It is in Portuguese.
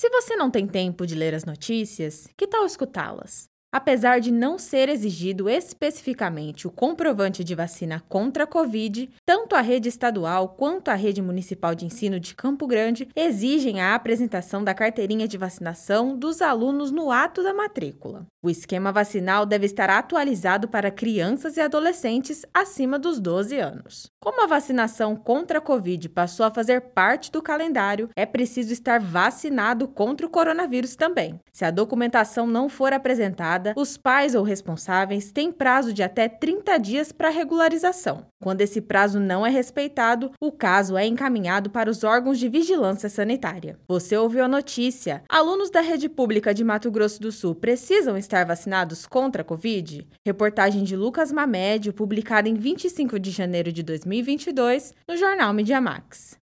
Se você não tem tempo de ler as notícias, que tal escutá-las? Apesar de não ser exigido especificamente o comprovante de vacina contra a Covid, tanto a rede estadual quanto a rede municipal de ensino de Campo Grande exigem a apresentação da carteirinha de vacinação dos alunos no ato da matrícula. O esquema vacinal deve estar atualizado para crianças e adolescentes acima dos 12 anos. Como a vacinação contra a Covid passou a fazer parte do calendário, é preciso estar vacinado contra o coronavírus também. Se a documentação não for apresentada, os pais ou responsáveis têm prazo de até 30 dias para regularização. Quando esse prazo não é respeitado, o caso é encaminhado para os órgãos de vigilância sanitária. Você ouviu a notícia? Alunos da rede pública de Mato Grosso do Sul precisam estar vacinados contra a Covid? Reportagem de Lucas Mamédio, publicada em 25 de janeiro de 2022 no jornal Mediamax.